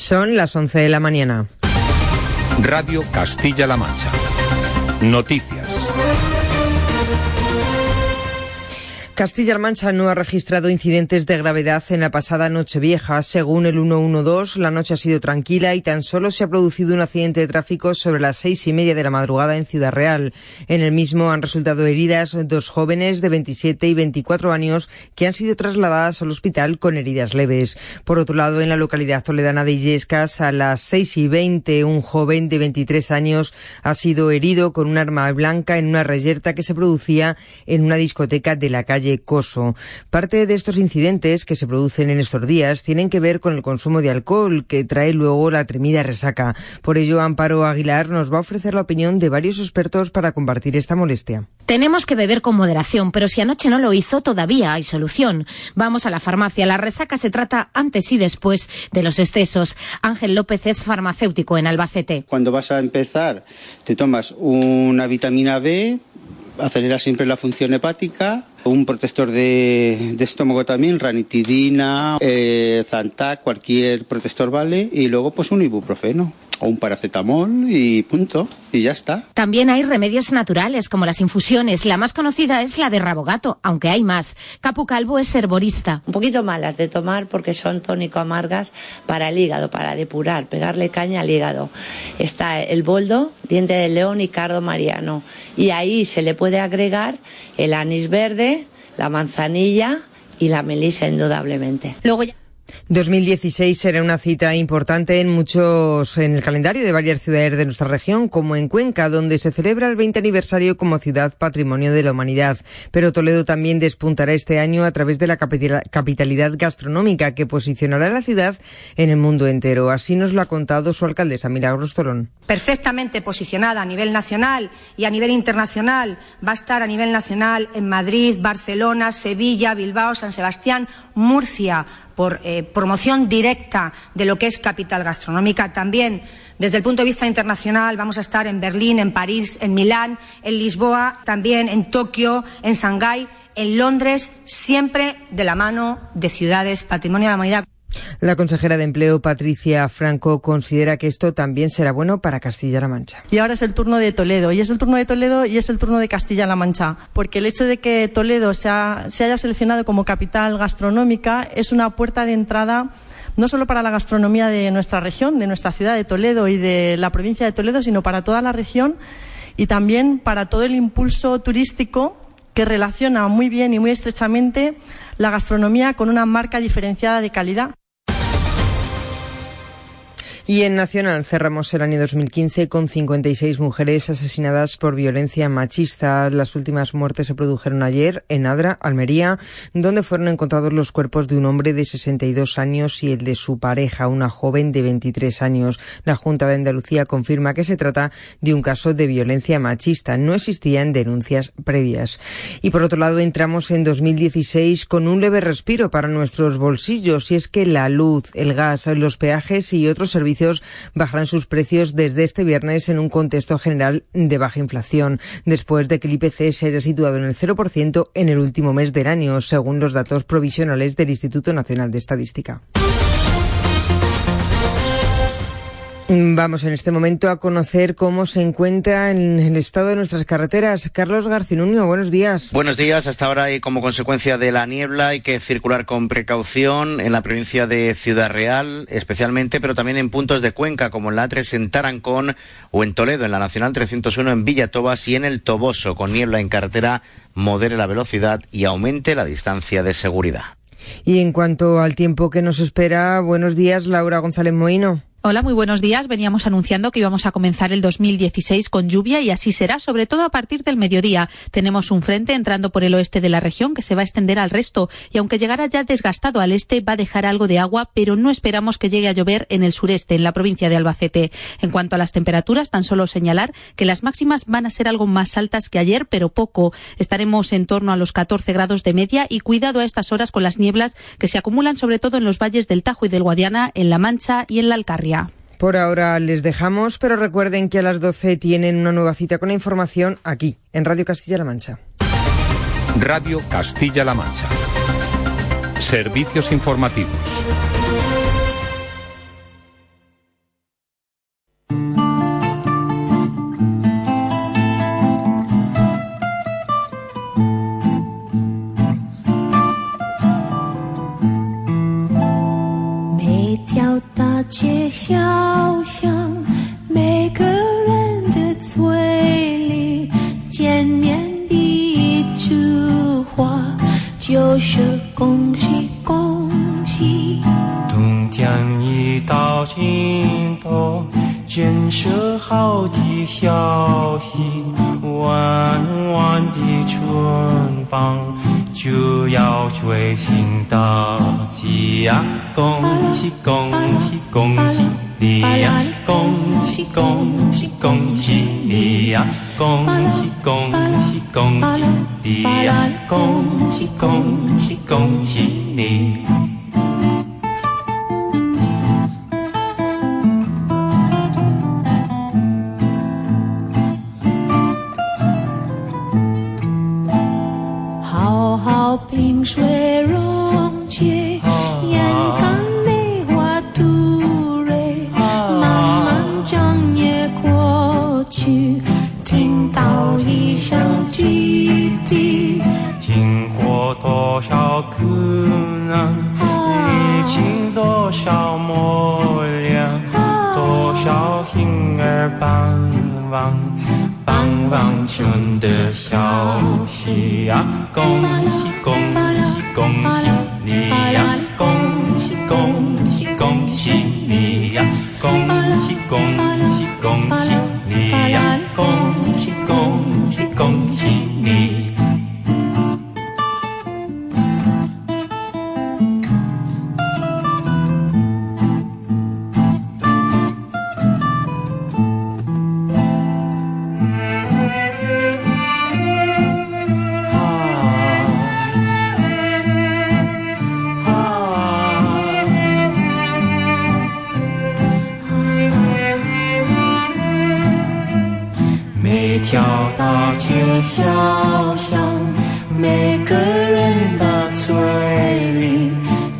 Son las 11 de la mañana. Radio Castilla-La Mancha. Noticias. Castilla-La Mancha no ha registrado incidentes de gravedad en la pasada Nochevieja. Según el 112, la noche ha sido tranquila y tan solo se ha producido un accidente de tráfico sobre las seis y media de la madrugada en Ciudad Real. En el mismo han resultado heridas dos jóvenes de 27 y 24 años que han sido trasladadas al hospital con heridas leves. Por otro lado, en la localidad toledana de Illescas, a las seis y veinte, un joven de 23 años ha sido herido con un arma blanca en una reyerta que se producía en una discoteca de la calle Coso. Parte de estos incidentes que se producen en estos días tienen que ver con el consumo de alcohol que trae luego la tremida resaca. Por ello, Amparo Aguilar nos va a ofrecer la opinión de varios expertos para combatir esta molestia. Tenemos que beber con moderación, pero si anoche no lo hizo, todavía hay solución. Vamos a la farmacia. La resaca se trata antes y después de los excesos. Ángel López es farmacéutico en Albacete. Cuando vas a empezar, te tomas una vitamina B, acelera siempre la función hepática, un protector de, estómago también, ranitidina, eh, Zantac, cualquier protector vale, y luego pues un ibuprofeno o un paracetamol y punto, y ya está. También hay remedios naturales como las infusiones. La más conocida es la de Rabogato, aunque hay más. Capu Calvo es herborista. Un poquito malas de tomar porque son tónico amargas para el hígado, para depurar, pegarle caña al hígado. Está el boldo, diente de león y cardo mariano. Y ahí se le puede agregar el anís verde, la manzanilla y la melisa indudablemente. 2016 será una cita importante en muchos, en el calendario de varias ciudades de nuestra región, como en Cuenca, donde se celebra el 20 aniversario como ciudad patrimonio de la humanidad. Pero Toledo también despuntará este año a través de la capitalidad gastronómica que posicionará a la ciudad en el mundo entero. Así nos lo ha contado su alcaldesa Milagros Torón. Perfectamente posicionada a nivel nacional y a nivel internacional. Va a estar a nivel nacional en Madrid, Barcelona, Sevilla, Bilbao, San Sebastián, Murcia por eh, promoción directa de lo que es capital gastronómica. También, desde el punto de vista internacional, vamos a estar en Berlín, en París, en Milán, en Lisboa, también en Tokio, en Shanghái, en Londres, siempre de la mano de ciudades patrimonio de la humanidad. La consejera de Empleo, Patricia Franco, considera que esto también será bueno para Castilla-La Mancha. Y ahora es el turno de Toledo, y es el turno de Toledo y es el turno de Castilla-La Mancha, porque el hecho de que Toledo se, haya seleccionado como capital gastronómica es una puerta de entrada no solo para la gastronomía de nuestra región, de nuestra ciudad de Toledo y de la provincia de Toledo, sino para toda la región y también para todo el impulso turístico que relaciona muy bien y muy estrechamente la gastronomía con una marca diferenciada de calidad. Y en Nacional cerramos el año 2015 con 56 mujeres asesinadas por violencia machista. Las últimas muertes se produjeron ayer en Adra, Almería, donde fueron encontrados los cuerpos de un hombre de 62 años y el de su pareja, una joven de 23 años. La Junta de Andalucía confirma que se trata de un caso de violencia machista. No existían denuncias previas. Y por otro lado, entramos en 2016 con un leve respiro para nuestros bolsillos y es que la luz, el gas, los peajes y otros servicios bajarán sus precios desde este viernes en un contexto general de baja inflación, después de que el IPC se haya situado en el 0% en el último mes del año, según los datos provisionales del Instituto Nacional de Estadística. Vamos en este momento a conocer cómo se encuentra en el estado de nuestras carreteras. Carlos Garcinunio, buenos días. Buenos días. Hasta ahora y como consecuencia de la niebla hay que circular con precaución en la provincia de Ciudad Real, especialmente, pero también en puntos de Cuenca, como en la A3 en Tarancón o en Toledo, en la Nacional 301 en Villatobas y en el Toboso, con niebla en carretera, modere la velocidad y aumente la distancia de seguridad. Y en cuanto al tiempo que nos espera, buenos días, Laura González Moino. Hola, muy buenos días. Veníamos anunciando que íbamos a comenzar el 2016 con lluvia y así será, sobre todo a partir del mediodía. Tenemos un frente entrando por el oeste de la región que se va a extender al resto y aunque llegara ya desgastado al este va a dejar algo de agua, pero no esperamos que llegue a llover en el sureste, en la provincia de Albacete. En cuanto a las temperaturas, tan solo señalar que las máximas van a ser algo más altas que ayer, pero poco. Estaremos en torno a los 14 grados de media y cuidado a estas horas con las nieblas que se acumulan sobre todo en los valles del Tajo y del Guadiana, en La Mancha y en la Alcarria. Por ahora les dejamos, pero recuerden que a las 12 tienen una nueva cita con la información aquí, en Radio Castilla-La Mancha. Radio Castilla-La Mancha. Servicios informativos. Me 街小巷，每个人的嘴里见面第一句话就是恭喜恭喜。冬天已到尽头，建设好的消息，弯弯的春风就要吹醒大地呀！恭喜恭喜恭喜你呀！恭喜恭喜恭喜你呀！恭喜恭喜恭喜你呀！恭喜恭喜恭喜你。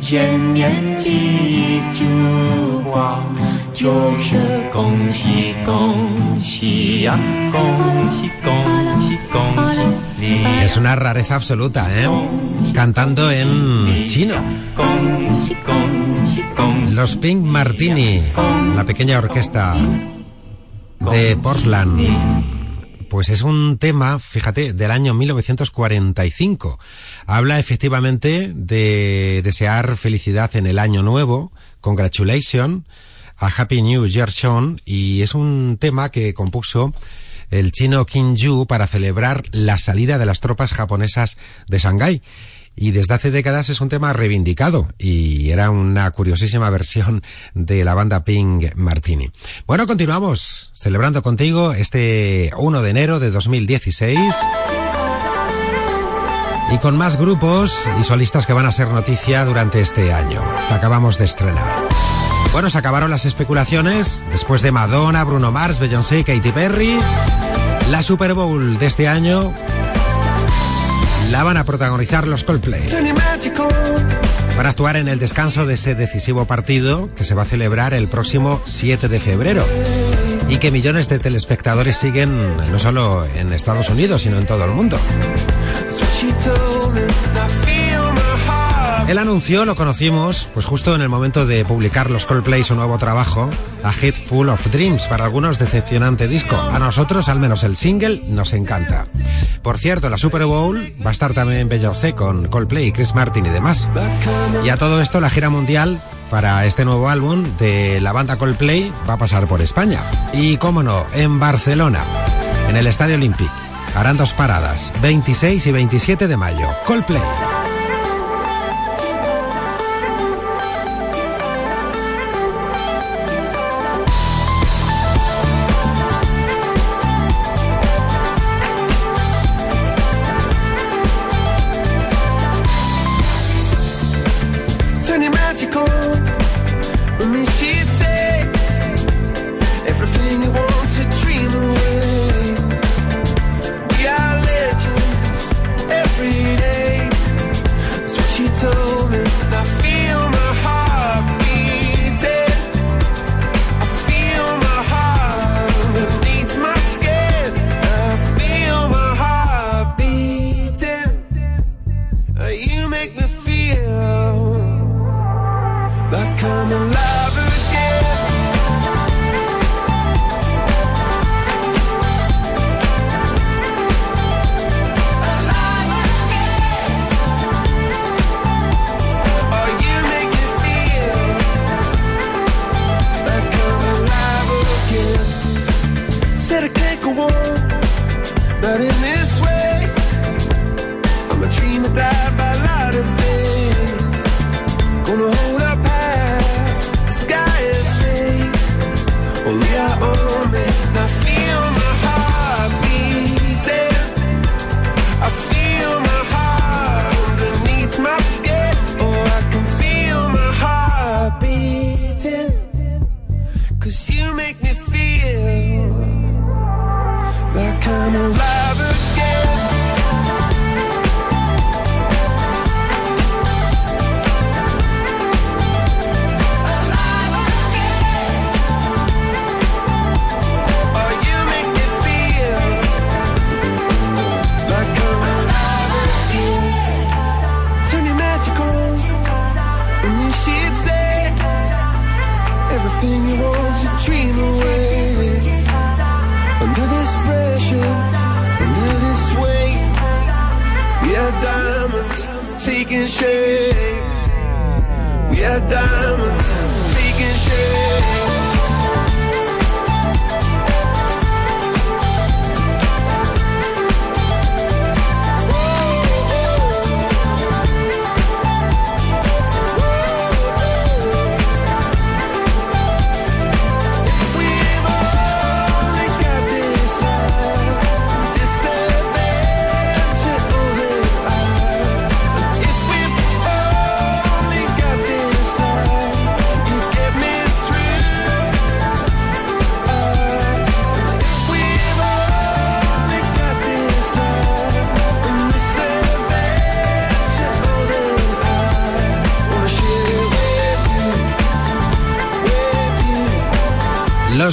里，见面第一句话就是恭喜恭喜呀，恭喜恭喜恭喜你。 Es una rareza absoluta, ¿eh? Cantando en chino. Los Pink Martini, la pequeña orquesta de Portland. Pues es un tema, fíjate, del año 1945. Habla efectivamente de desear felicidad en el año nuevo, congratulations, a Happy New Year Sean, y es un tema que compuso el chino Kim Yu para celebrar la salida de las tropas japonesas de Shanghái. Y desde hace décadas es un tema reivindicado y era una curiosísima versión de la banda Pink Martini. Bueno, continuamos celebrando contigo este 1 de enero de 2016 y con más grupos y solistas que van a ser noticia durante este año acabamos de estrenar. Bueno, se acabaron las especulaciones después de Madonna, Bruno Mars, Beyoncé y Katy Perry. La Super Bowl de este año la van a protagonizar los Coldplay. Van a actuar en el descanso de ese decisivo partido que se va a celebrar el próximo 7 de febrero y que millones de telespectadores siguen no solo en Estados Unidos, sino en todo el mundo. El anuncio lo conocimos pues justo en el momento de publicar los Coldplay su nuevo trabajo, A Head Full of Dreams, para algunos decepcionante disco. A nosotros, al menos el single, nos encanta. Por cierto, la Super Bowl va a estar también Beyoncé con Coldplay, Chris Martin y demás. Y a todo esto, la gira mundial para este nuevo álbum de la banda Coldplay va a pasar por España. Y cómo no, en Barcelona, en el Estadio Olímpic. Harán dos paradas, 26 y 27 de mayo. Coldplay.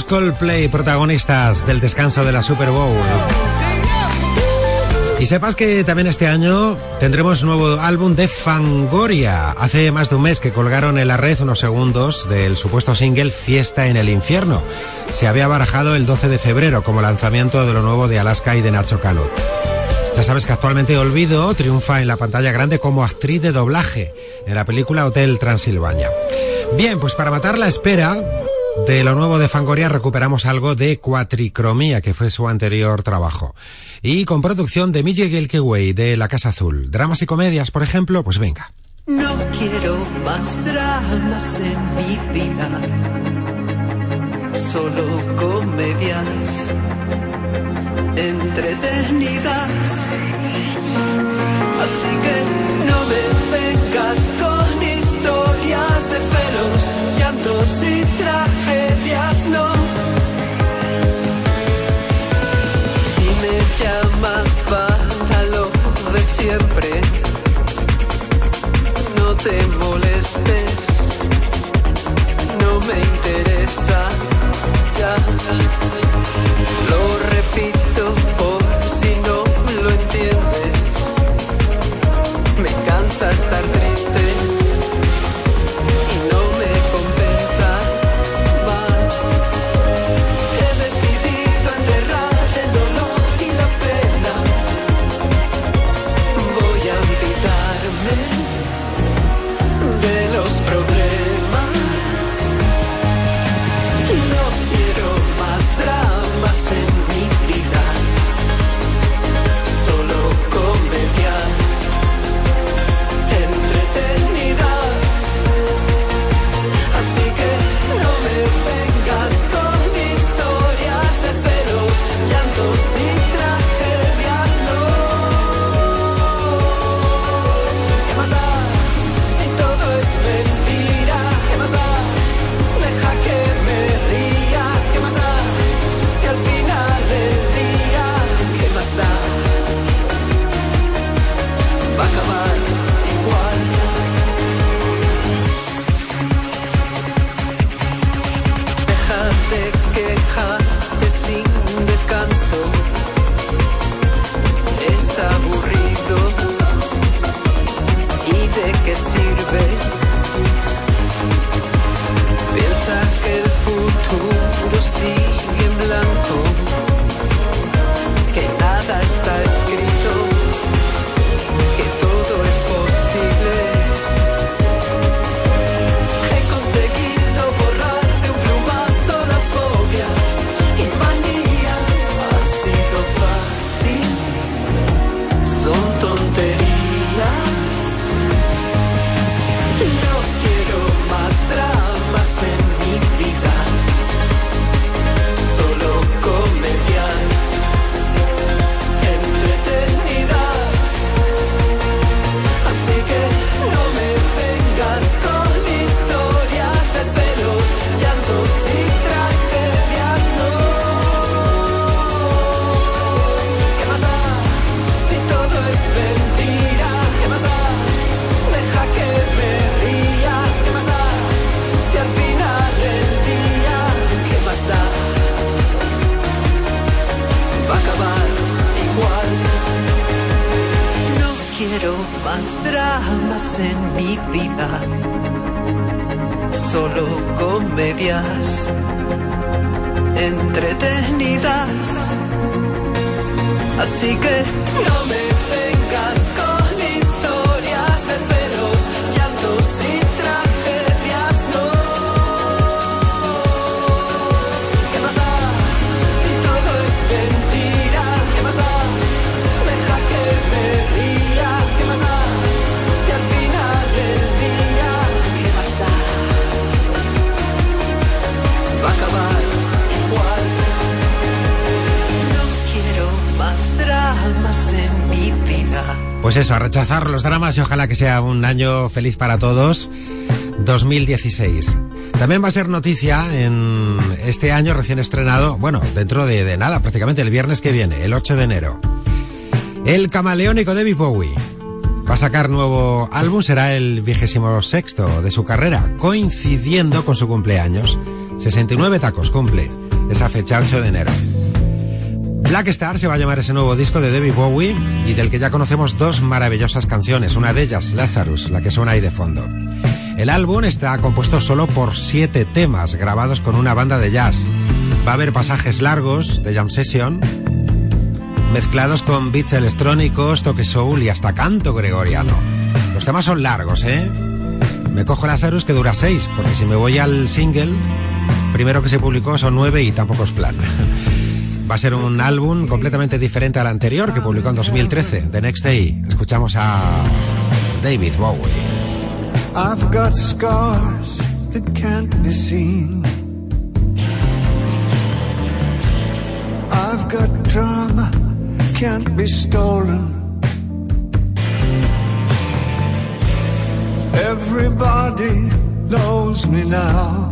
Coldplay, protagonistas del descanso de la Super Bowl. Y sepas que también este año tendremos nuevo álbum de Fangoria. Hace más de un mes que colgaron en la red unos segundos del supuesto single Fiesta en el Infierno. Se había barajado el 12 de febrero como lanzamiento de lo nuevo de Alaska y de Nacho Cano. Ya sabes que actualmente Olvido triunfa en la pantalla grande como actriz de doblaje en la película Hotel Transilvania. Bien, pues para matar la espera, de lo nuevo de Fangoria recuperamos algo de Cuatricromía, que fue su anterior trabajo. Y con producción de Miguel Gelkeway de La Casa Azul. Dramas y comedias, por ejemplo, pues venga. No quiero más dramas en mi vida, solo comedias entretenidas. Así que no me vengas con historias de celos, llantos y llamas para lo de siempre no te molestes, no me interesa ya. Pues eso, a rechazar los dramas y ojalá que sea un año feliz para todos. 2016. También va a ser noticia en este año recién estrenado, bueno, dentro de, nada, prácticamente el viernes que viene, el 8 de enero. El camaleónico David Bowie va a sacar nuevo álbum, será el vigésimo sexto de su carrera, coincidiendo con su cumpleaños. 69 tacos cumple esa fecha 8 de enero. Black Star se va a llamar ese nuevo disco de David Bowie y del que ya conocemos dos maravillosas canciones, una de ellas Lazarus, la que suena ahí de fondo. El álbum está compuesto solo por siete temas grabados con una banda de jazz. Va a haber pasajes largos de jam session, mezclados con beats electrónicos, toque soul y hasta canto gregoriano. Los temas son largos, ¿eh? Me cojo Lazarus que dura seis, porque si me voy al single, primero que se publicó son nueve y tampoco es plan. Va a ser un álbum completamente diferente al anterior que publicó en 2013, The Next Day. Escuchamos a David Bowie. I've got scars that can't be seen. I've got drama can't be stolen. Everybody knows me now.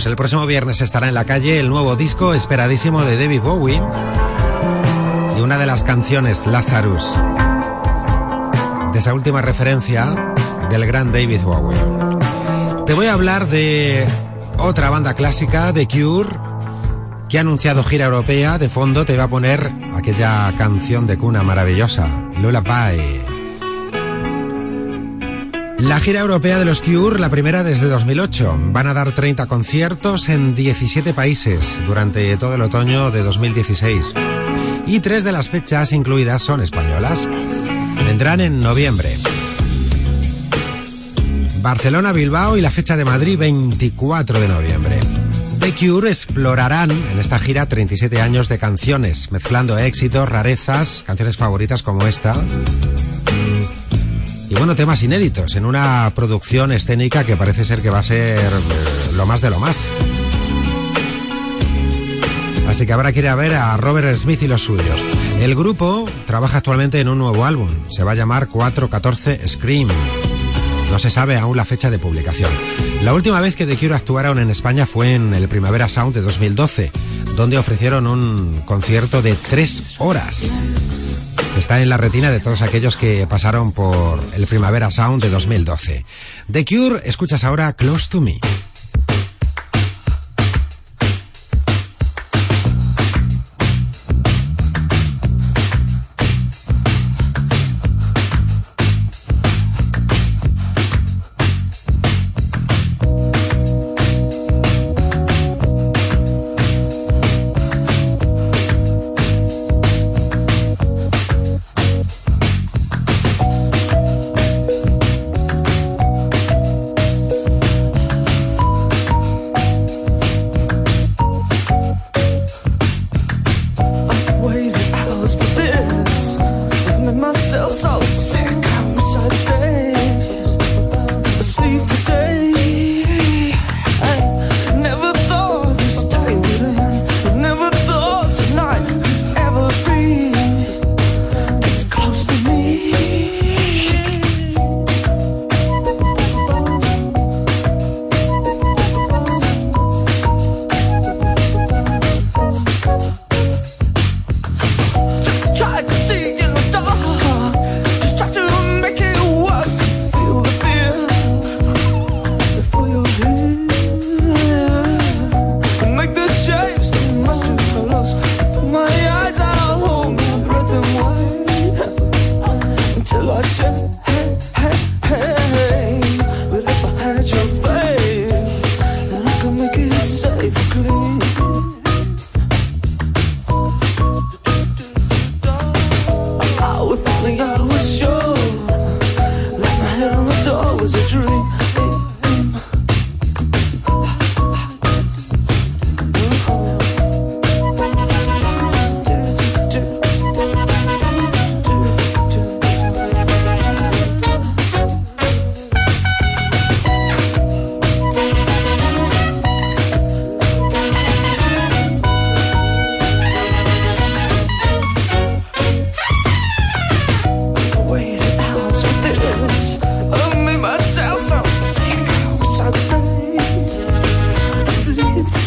Pues el próximo viernes estará en la calle el nuevo disco esperadísimo de David Bowie y una de las canciones Lazarus de esa última referencia del gran David Bowie. Te voy a hablar de otra banda clásica, The Cure, que ha anunciado gira europea. De fondo te va a poner aquella canción de cuna maravillosa, Lullaby. La gira europea de los Cure, la primera desde 2008. Van a dar 30 conciertos en 17 países durante todo el otoño de 2016. Y tres de las fechas incluidas son españolas. Vendrán en noviembre. Barcelona, Bilbao y la fecha de Madrid 24 de noviembre. The Cure explorarán en esta gira 37 años de canciones, mezclando éxitos, rarezas, canciones favoritas como esta. Bueno, temas inéditos en una producción escénica que parece ser que va a ser eh, lo más de lo más. Así que habrá que ir a ver a Robert Smith y los suyos. El grupo trabaja actualmente en un nuevo álbum. Se va a llamar 414 Scream. No se sabe aún la fecha de publicación. La última vez que The Cure actuaron en España fue en el Primavera Sound de 2012, donde ofrecieron un concierto de tres horas. Está en la retina de todos aquellos que pasaron por el Primavera Sound de 2012. The Cure, escuchas ahora Close to Me.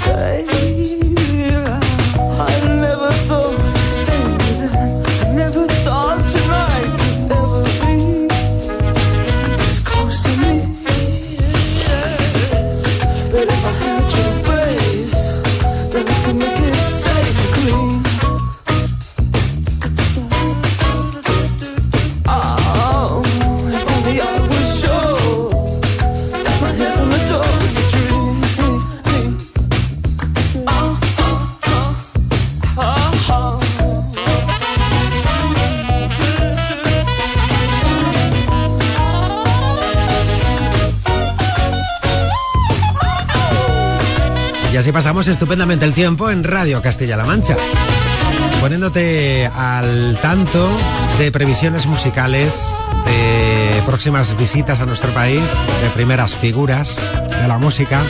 say Pasamos estupendamente el tiempo en Radio Castilla-La Mancha, poniéndote al tanto de previsiones musicales, de próximas visitas a nuestro país, de primeras figuras de la música,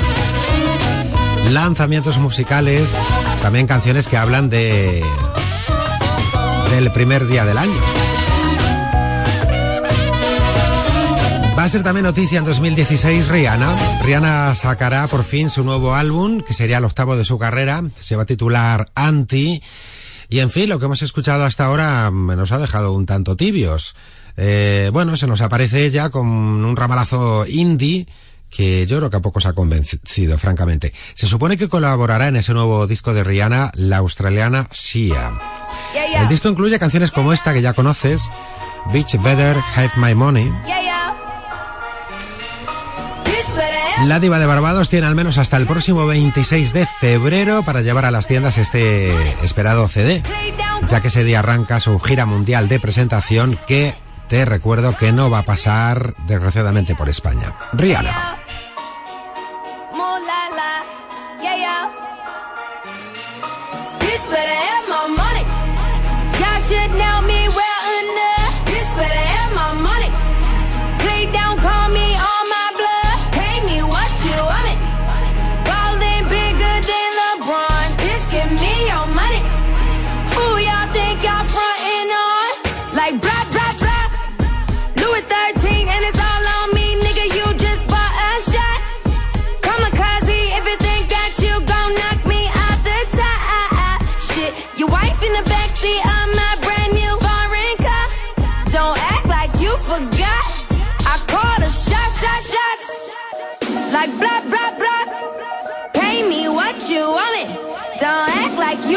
lanzamientos musicales, también canciones que hablan de del primer día del año. Va a ser también noticia en 2016 Rihanna. Rihanna sacará por fin su nuevo álbum, que sería el octavo de su carrera. Se va a titular Anti. Y en fin, lo que hemos escuchado hasta ahora mm, nos ha dejado un tanto tibios. Eh, bueno, se nos aparece ella con un ramalazo indie que yo creo que a pocos ha convencido, francamente. Se supone que colaborará en ese nuevo disco de Rihanna, la australiana Sia. El disco incluye canciones como esta que ya conoces, Bitch Better Have My Money. La diva de Barbados tiene al menos hasta el próximo 26 de febrero para llevar a las tiendas este esperado CD, ya que ese día arranca su gira mundial de presentación que te recuerdo que no va a pasar desgraciadamente por España. Rihanna.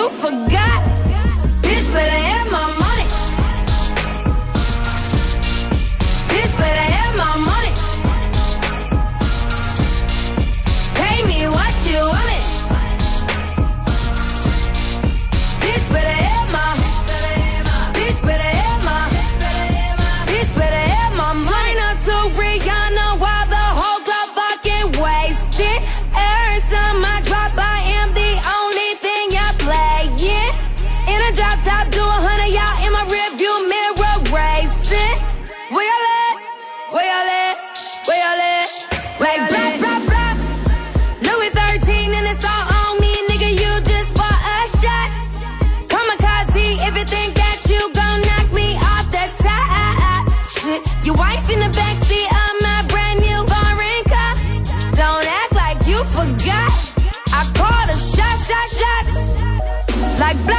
두 번. Like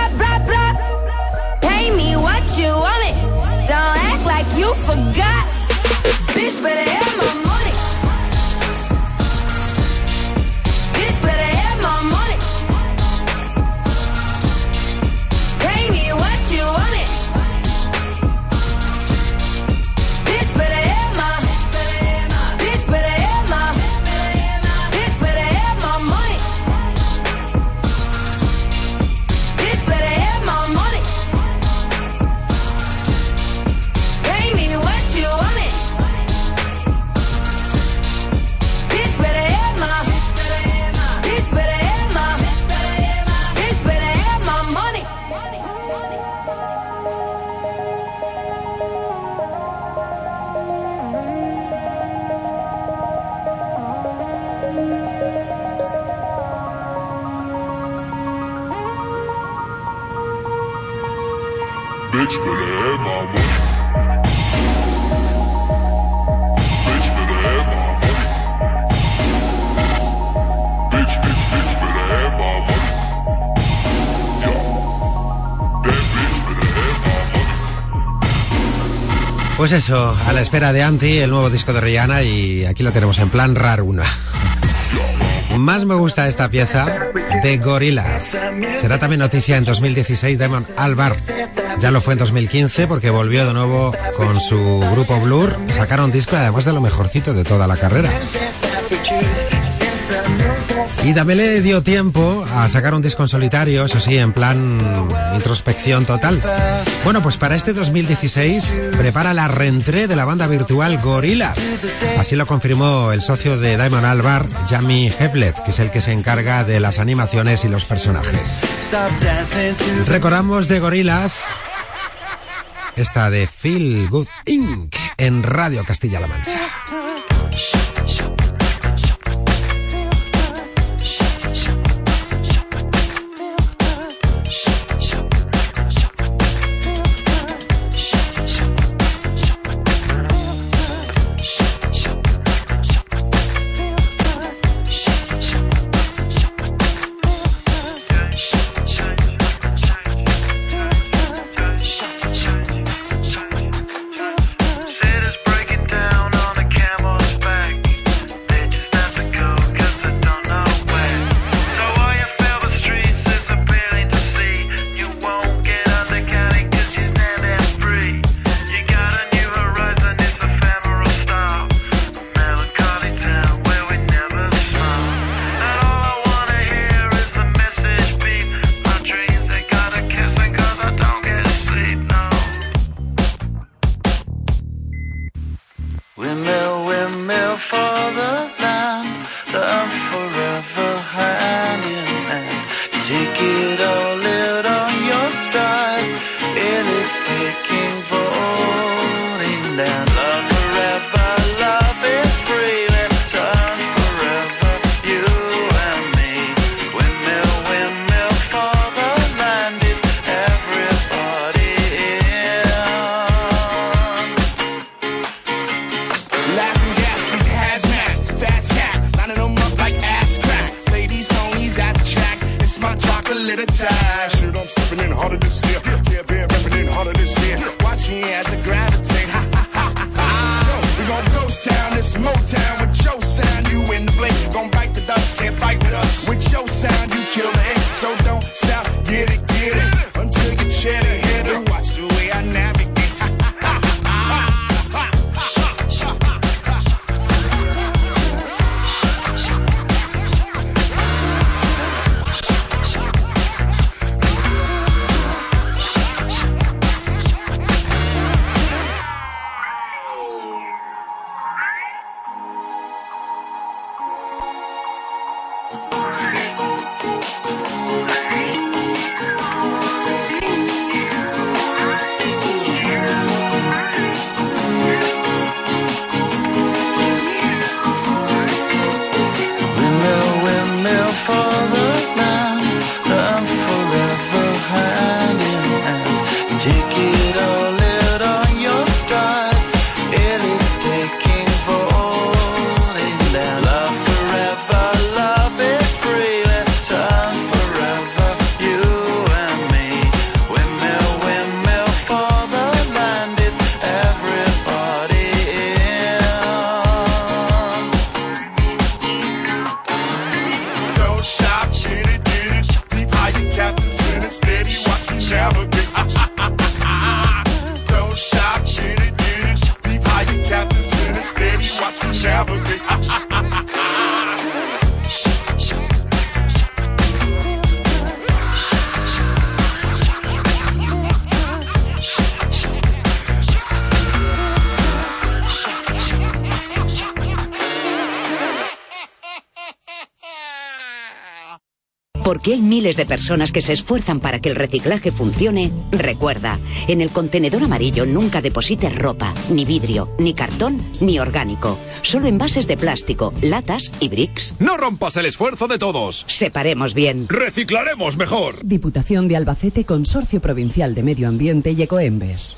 Pues eso, a la espera de Anti, el nuevo disco de Rihanna, y aquí lo tenemos en plan raruna. Más me gusta esta pieza de Gorillaz. Será también noticia en 2016 Damon Albar. Ya lo fue en 2015 porque volvió de nuevo con su grupo Blur. Sacaron disco además de lo mejorcito de toda la carrera. Y también dio tiempo a sacar un disco en solitario, eso sí, en plan introspección total. Bueno, pues para este 2016 prepara la reentré de la banda virtual Gorillaz. Así lo confirmó el socio de Diamond Albar, Jamie Hevlet, que es el que se encarga de las animaciones y los personajes. Recordamos de Gorillaz esta de Feel Good Inc. en Radio Castilla-La Mancha. my chocolate attack. Shoot, I'm stepping in harder this year. Yeah, been repping in harder this year. Watch me as I gravitate. Ha ha ha ha. ha. Yo, we gon' ghost town, this Motown with Porque hay miles de personas que se esfuerzan para que el reciclaje funcione, recuerda, en el contenedor amarillo nunca deposites ropa, ni vidrio, ni cartón, ni orgánico. Solo envases de plástico, latas y bricks. No rompas el esfuerzo de todos. Separemos bien. Reciclaremos mejor. Diputación de Albacete, Consorcio Provincial de Medio Ambiente y Ecoembes.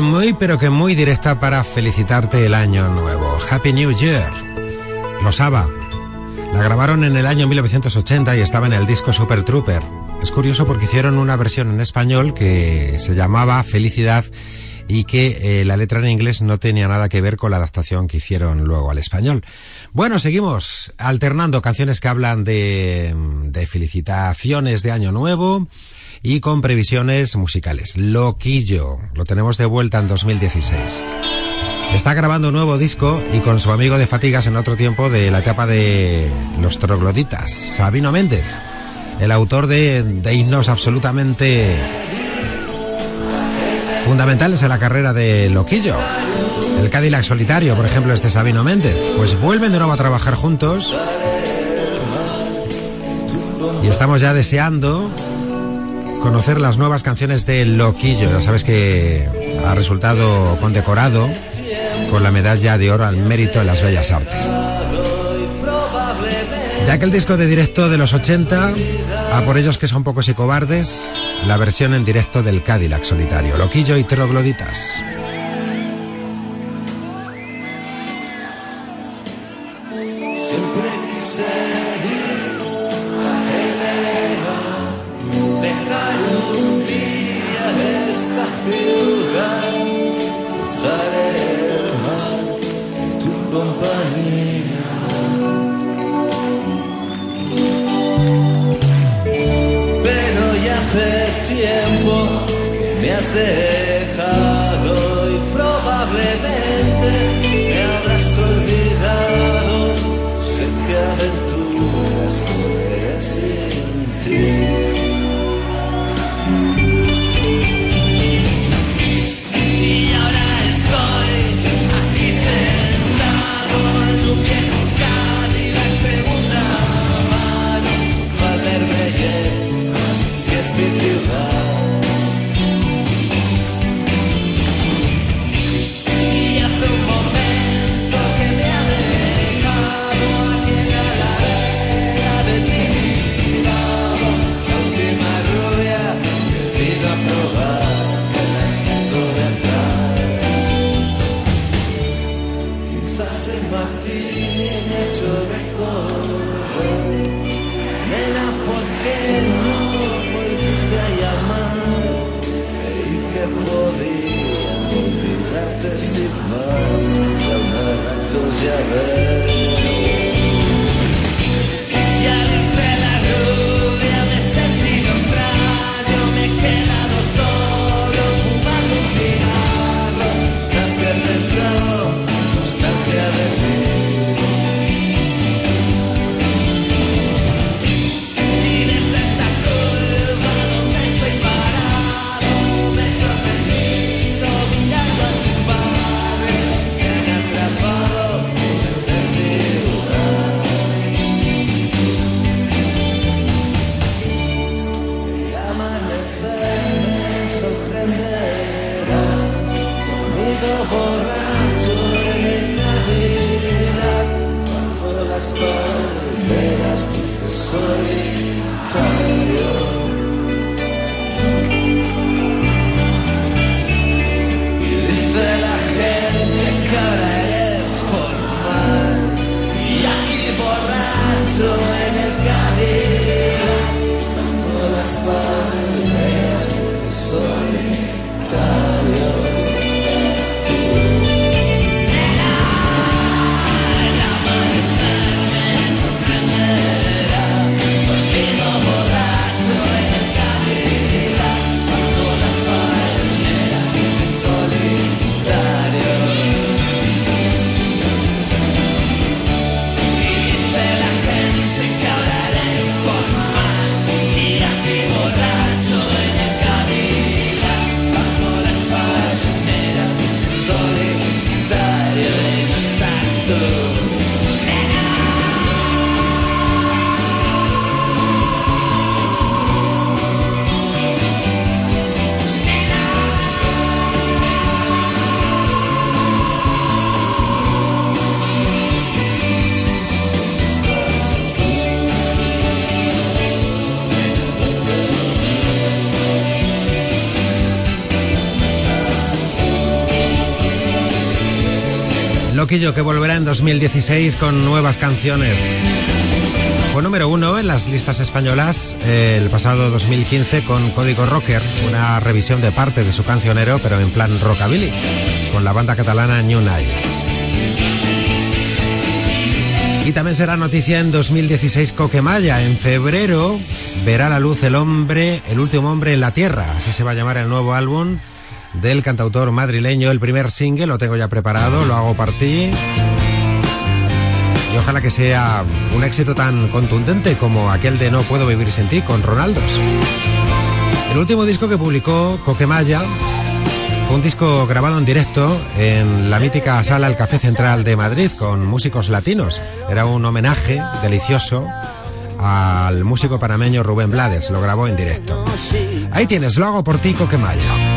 Muy pero que muy directa para felicitarte el año nuevo. Happy New Year. Los ABBA. La grabaron en el año 1980 y estaba en el disco Super Trooper. Es curioso porque hicieron una versión en español que se llamaba Felicidad y que eh, la letra en inglés no tenía nada que ver con la adaptación que hicieron luego al español. Bueno, seguimos alternando canciones que hablan de, de felicitaciones de Año Nuevo y con previsiones musicales. Loquillo, lo tenemos de vuelta en 2016. Está grabando un nuevo disco y con su amigo de Fatigas en otro tiempo de la etapa de Los Trogloditas, Sabino Méndez, el autor de, de himnos absolutamente fundamentales en la carrera de Loquillo. El Cadillac Solitario, por ejemplo, este Sabino Méndez. Pues vuelven de nuevo a trabajar juntos. Y estamos ya deseando conocer las nuevas canciones de Loquillo. Ya sabes que ha resultado condecorado con la medalla de oro al mérito en las bellas artes. Ya que el disco de directo de los 80, a por ellos que son pocos y cobardes, la versión en directo del Cadillac solitario, Loquillo y Trogloditas. Que volverá en 2016 con nuevas canciones. Fue número uno en las listas españolas eh, el pasado 2015 con Código Rocker, una revisión de parte de su cancionero, pero en plan rockabilly, con la banda catalana New Nights. Y también será noticia en 2016 Coquemaya. En febrero verá la luz el hombre, el último hombre en la tierra. Así se va a llamar el nuevo álbum del cantautor madrileño. El primer single lo tengo ya preparado, lo hago para ti. Y ojalá que sea un éxito tan contundente como aquel de No puedo vivir sin ti con Ronaldos. El último disco que publicó Coquemaya fue un disco grabado en directo en la mítica sala El Café Central de Madrid con músicos latinos. Era un homenaje delicioso al músico panameño Rubén Blades. Lo grabó en directo. Ahí tienes, lo hago por ti, Coquemaya.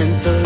momento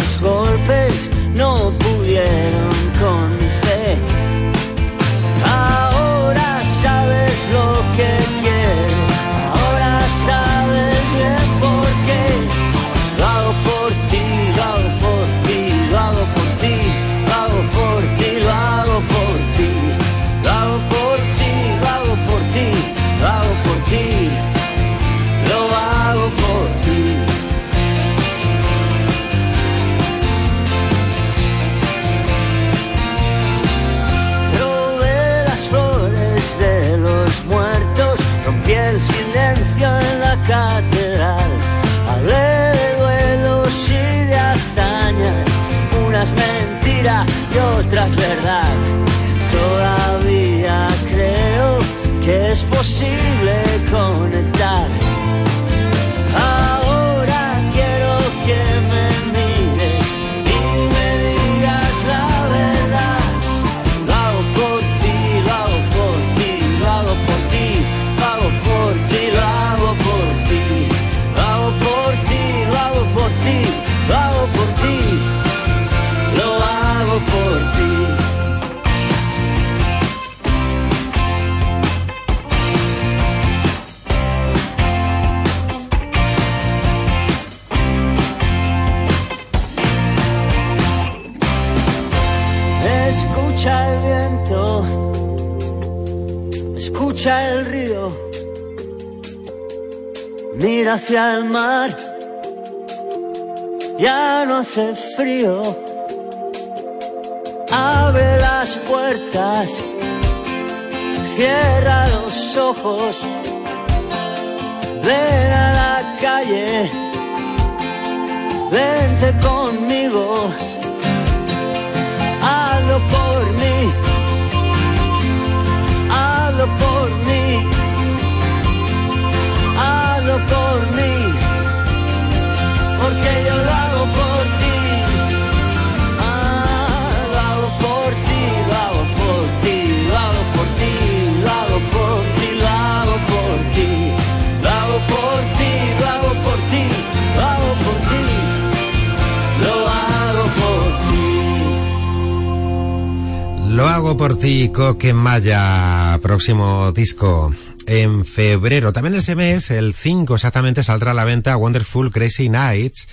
hago por ti, Coquemaya, próximo disco en febrero. También ese mes, el 5 exactamente, saldrá a la venta Wonderful Crazy Nights,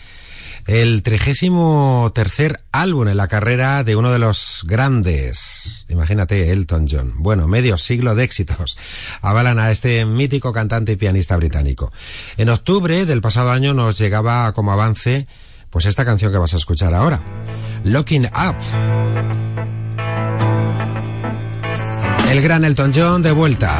el trigésimo tercer álbum en la carrera de uno de los grandes. Imagínate, Elton John. Bueno, medio siglo de éxitos. Avalan a este mítico cantante y pianista británico. En octubre del pasado año nos llegaba como avance, pues esta canción que vas a escuchar ahora. Looking Up. El gran Elton John de vuelta.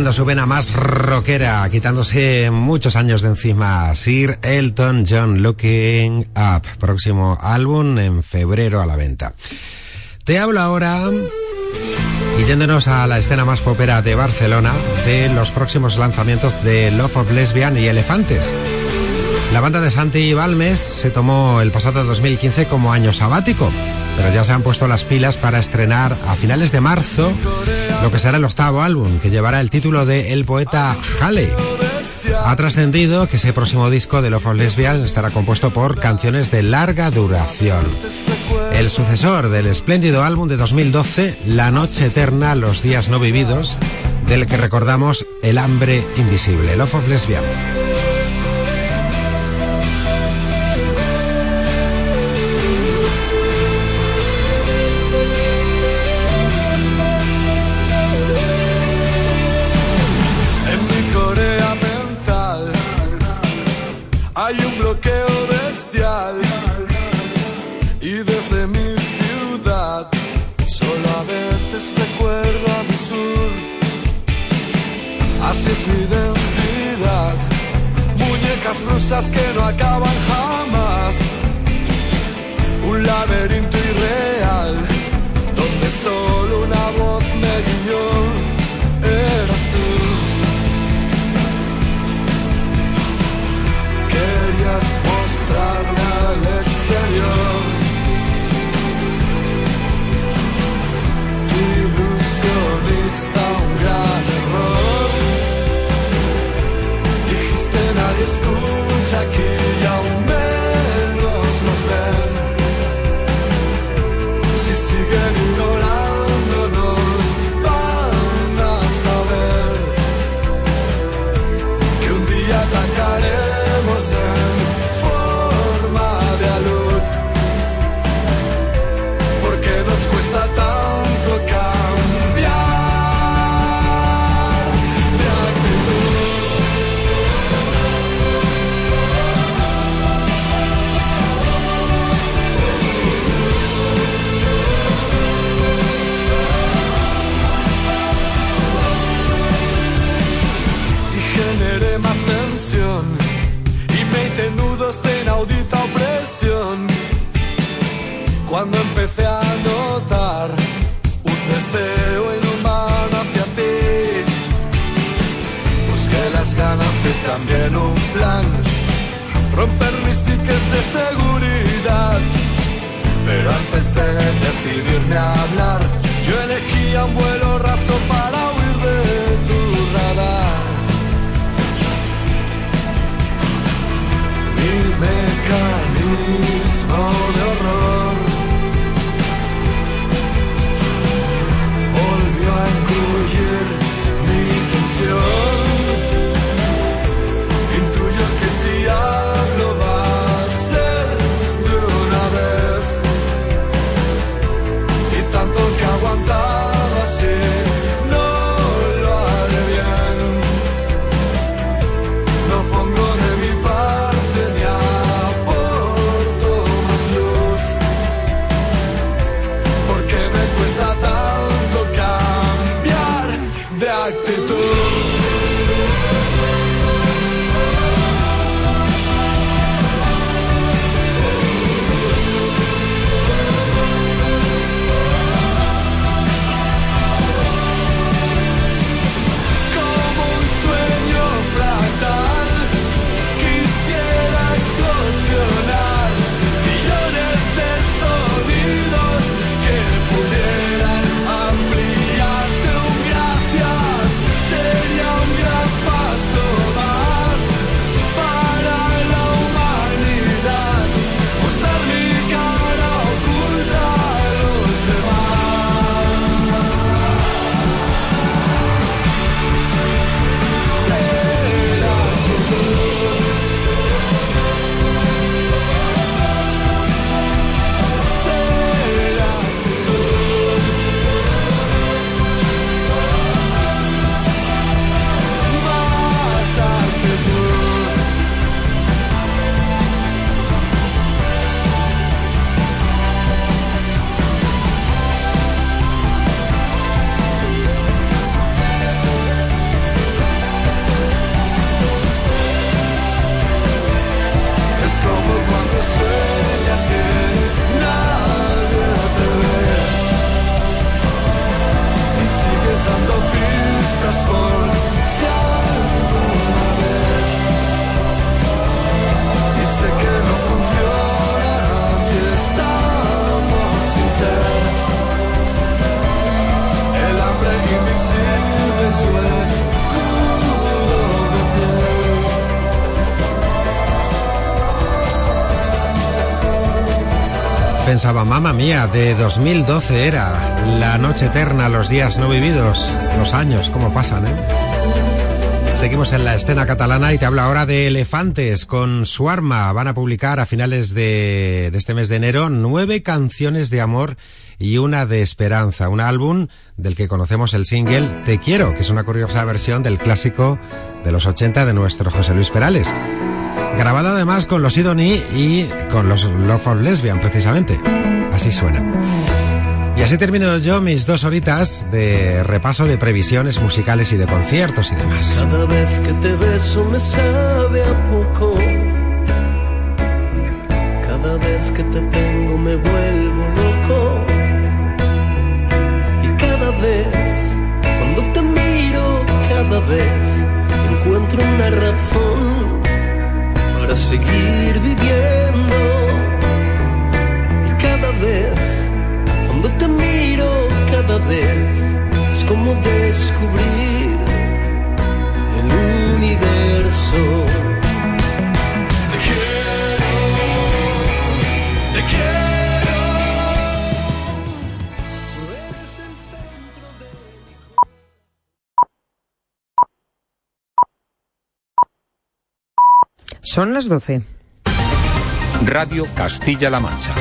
Su vena más rockera, quitándose muchos años de encima. Sir Elton John Looking Up, próximo álbum en febrero a la venta. Te hablo ahora, y yéndonos a la escena más popera de Barcelona, de los próximos lanzamientos de Love of Lesbian y Elefantes. La banda de Santi Balmes se tomó el pasado 2015 como año sabático, pero ya se han puesto las pilas para estrenar a finales de marzo lo que será el octavo álbum, que llevará el título de El poeta Halley. Ha trascendido que ese próximo disco de Love of Lesbian estará compuesto por canciones de larga duración. El sucesor del espléndido álbum de 2012, La Noche Eterna, Los Días No Vividos, del que recordamos El Hambre Invisible, Love of Lesbian. Pensaba, mamá mía, de 2012 era la noche eterna, los días no vividos, los años, cómo pasan, ¿eh? Seguimos en la escena catalana y te hablo ahora de Elefantes con su arma. Van a publicar a finales de este mes de enero nueve canciones de amor y una de esperanza. Un álbum del que conocemos el single Te Quiero, que es una curiosa versión del clásico de los 80 de nuestro José Luis Perales. Grabado además con los Idoni y con los Love of Lesbian, precisamente. Así suena. Y así termino yo mis dos horitas de repaso de previsiones musicales y de conciertos y demás. Cada vez que te beso me sabe a poco. Cada vez que te tengo me vuelvo loco. Y cada vez, cuando te miro, cada vez encuentro una razón para seguir viviendo. Y cada vez, cuando te miro, cada vez es como descubrir el universo. Son las 12. Radio Castilla-La Mancha.